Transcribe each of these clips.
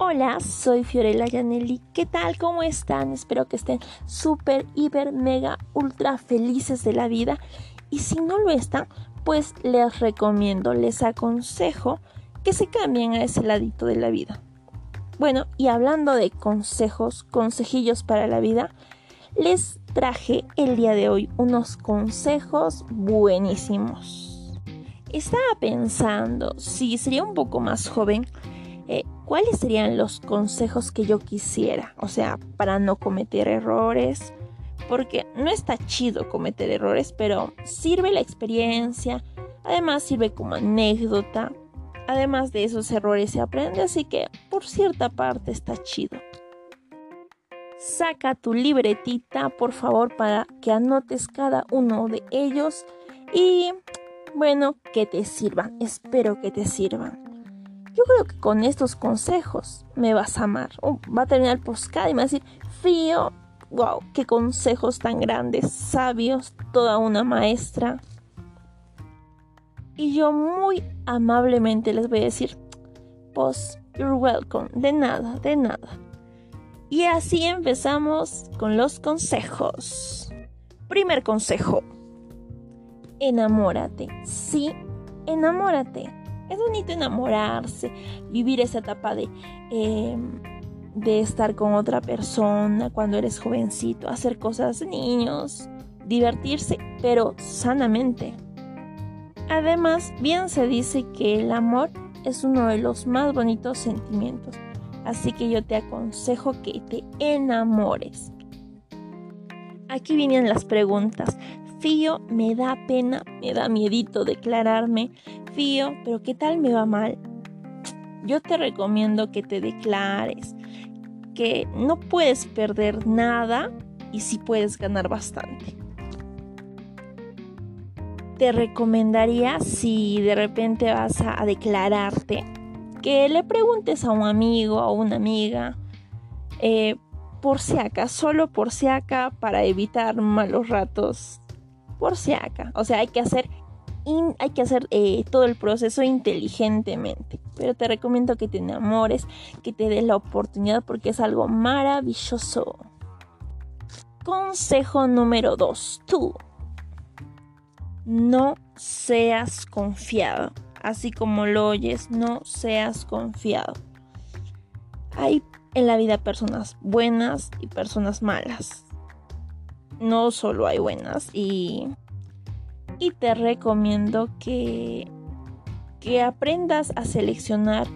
Hola, soy Fiorella Yanelli. ¿Qué tal? ¿Cómo están? Espero que estén súper, hiper, mega, ultra felices de la vida. Y si no lo están, pues les recomiendo, les aconsejo que se cambien a ese ladito de la vida. Bueno, y hablando de consejos, consejillos para la vida, les traje el día de hoy unos consejos buenísimos. Estaba pensando si sería un poco más joven, ¿cuáles serían los consejos que yo quisiera? O sea, para no cometer errores, porque no está chido cometer errores, pero sirve la experiencia, además sirve como anécdota, además de esos errores se aprende, así que por cierta parte está chido. Saca tu libretita, por favor, para que anotes cada uno de ellos y bueno, que te sirvan, espero que te sirvan. Yo creo que con estos consejos me vas a amar. va a terminar el postcard y me va a decir, Fío, wow, qué consejos tan grandes, sabios, toda una maestra. Y yo muy amablemente les voy a decir, pues, you're welcome, de nada, de nada. Y así empezamos con los consejos. Primer consejo, enamórate, sí, enamórate. Es bonito enamorarse, vivir esa etapa de, em, de estar con otra persona cuando eres jovencito, hacer cosas de niños, divertirse, pero sanamente. Además, bien se dice que el amor es uno de los más bonitos sentimientos, así que yo te aconsejo que te enamores. Aquí vienen las preguntas. Fío, me da pena, me da miedito declararme. Pero ¿qué tal me va mal? Yo te recomiendo que te declares, que no puedes perder nada y sí puedes ganar bastante. Te recomendaría si de repente vas a, declararte, que le preguntes a un amigo o una amiga, eh, por si acá, solo por si acá, para evitar malos ratos por si acá. O sea, hay que hacer, hay que hacer eh, todo el proceso inteligentemente. Pero te recomiendo que te enamores, que te des la oportunidad porque es algo maravilloso. Consejo número 2. Tú. No seas confiado. Así como lo oyes, no seas confiado. Hay en la vida personas buenas y personas malas no solo hay buenas y, y te recomiendo que, que aprendas a seleccionar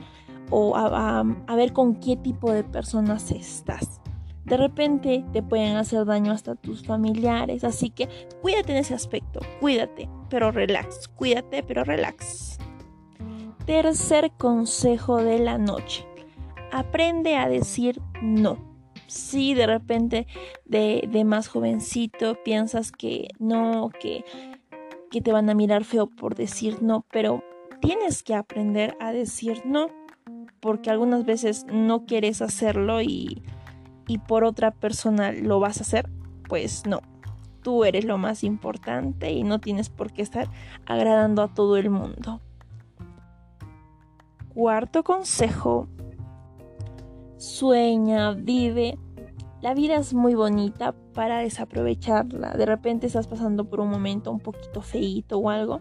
o a, a, ver con qué tipo de personas estás. De repente te pueden hacer daño hasta tus familiares, así que cuídate en ese aspecto, cuídate, pero relax, cuídate, pero relax. Tercer consejo de la noche. Aprende a decir no si de repente de, más jovencito piensas que no, que, que te van a mirar feo por decir no, pero tienes que aprender a decir no, porque algunas veces no quieres hacerlo y, y por otra persona lo vas a hacer, pues no. Tú eres lo más importante y no tienes por qué estar agradando a todo el mundo. Cuarto consejo, sueña, vive. La vida es muy bonita para desaprovecharla. De repente estás pasando por un momento un poquito feito o algo.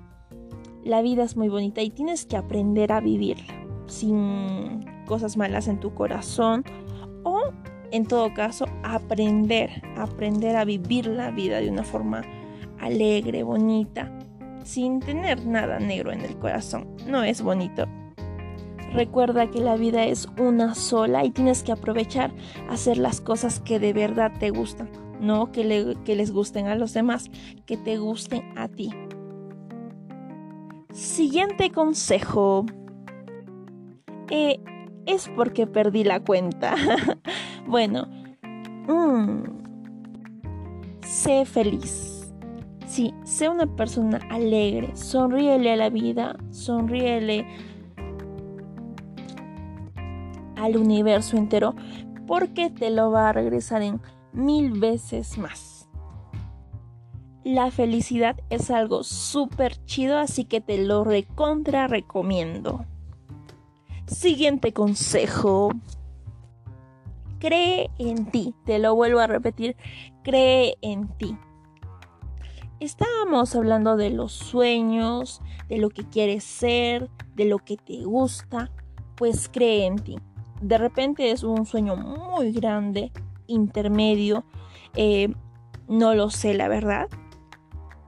La vida es muy bonita y tienes que aprender a vivirla sin cosas malas en tu corazón o en todo caso aprender, aprender a vivir la vida de una forma alegre, bonita, sin tener nada negro en el corazón. No es bonito, Recuerda que la vida es una sola y tienes que aprovechar hacer las cosas que de verdad te gustan, no que, les gusten a los demás, que te gusten a ti. Siguiente consejo. Eh, es porque perdí la cuenta. bueno, mm, sé feliz. Sí, sé una persona alegre. Sonríele a la vida. Sonríele al universo entero porque te lo va a regresar en mil veces más. La felicidad es algo súper chido, así que te lo recontra recomiendo. Siguiente consejo. cree en ti. Te lo vuelvo a repetir, cree en ti. Estábamos hablando de los sueños, de lo que quieres ser, de lo que te gusta, pues cree en ti. De repente es un sueño muy grande, intermedio, eh, no lo sé la verdad,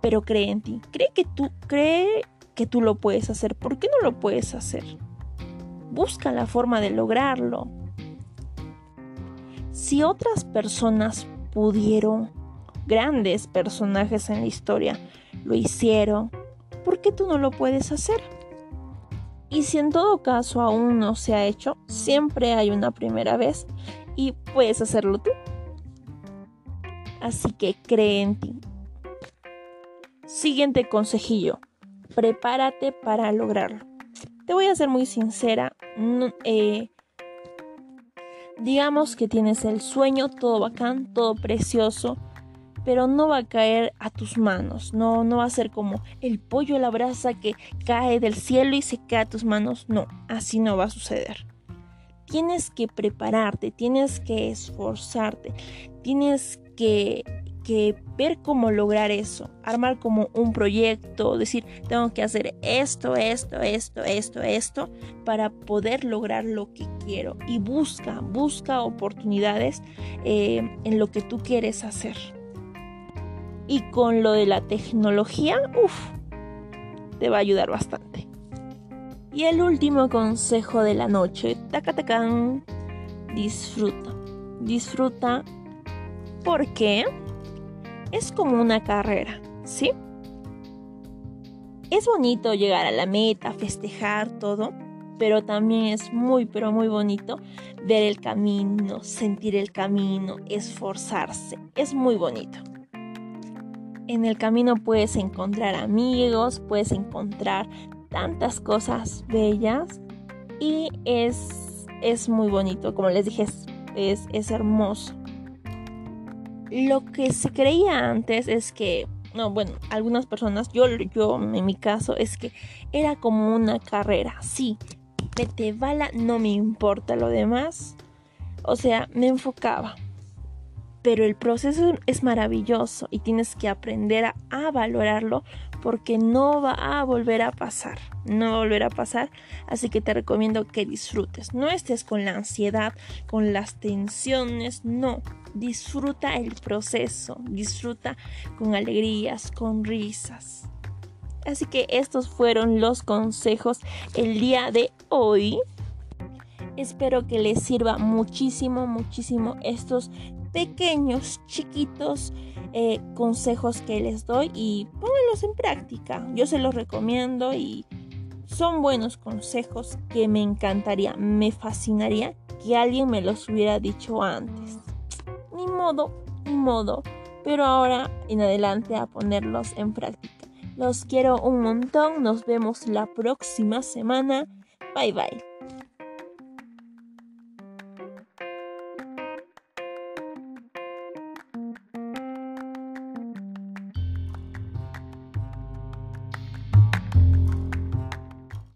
pero cree en ti. Cree que tú, cree que tú lo puedes hacer. ¿Por qué no lo puedes hacer? Busca la forma de lograrlo. Si otras personas pudieron, grandes personajes en la historia, lo hicieron, ¿por qué tú no lo puedes hacer? Y si en todo caso aún no se ha hecho, siempre hay una primera vez y puedes hacerlo tú. Así que cree en ti. Siguiente consejillo. Prepárate para lograrlo. Te voy a ser muy sincera. Eh, digamos que tienes el sueño, todo bacán, todo precioso, pero no va a caer a tus manos. No, no va a ser como el pollo a la brasa que cae del cielo y se cae a tus manos. No, así no va a suceder. Tienes que prepararte, tienes que esforzarte, tienes que, ver cómo lograr eso, armar como un proyecto, decir, tengo que hacer esto, esto, esto, esto, esto, para poder lograr lo que quiero. Y busca, busca oportunidades eh, en lo que tú quieres hacer. Y con lo de la tecnología, uff, te va a ayudar bastante. Y el último consejo de la noche, tacatacán, disfruta. Disfruta porque es como una carrera, ¿sí? Es bonito llegar a la meta, festejar todo, pero también es muy, pero muy bonito ver el camino, sentir el camino, esforzarse. Es muy bonito. En el camino puedes encontrar amigos, puedes encontrar tantas cosas bellas y es, es muy bonito, como les dije, es, es hermoso. Lo que se creía antes es que, no, bueno, algunas personas, yo, yo en mi caso, es que era como una carrera. Sí, vete bala, no me importa lo demás. O sea, me enfocaba. Pero el proceso es maravilloso y tienes que aprender a, valorarlo porque no va a volver a pasar. No va a volver a pasar. Así que te recomiendo que disfrutes. No estés con la ansiedad, con las tensiones. No disfruta el proceso, disfruta con alegrías, con risas. Así que estos fueron los consejos el día de hoy. Espero que les sirva muchísimo, muchísimo estos pequeños, chiquitos eh, consejos que les doy y pónganlos en práctica. Yo se los recomiendo y son buenos consejos que me encantaría, me fascinaría que alguien me los hubiera dicho antes ni modo, ni modo, pero ahora en adelante a ponerlos en práctica. Los quiero un montón, nos vemos la próxima semana. Bye bye.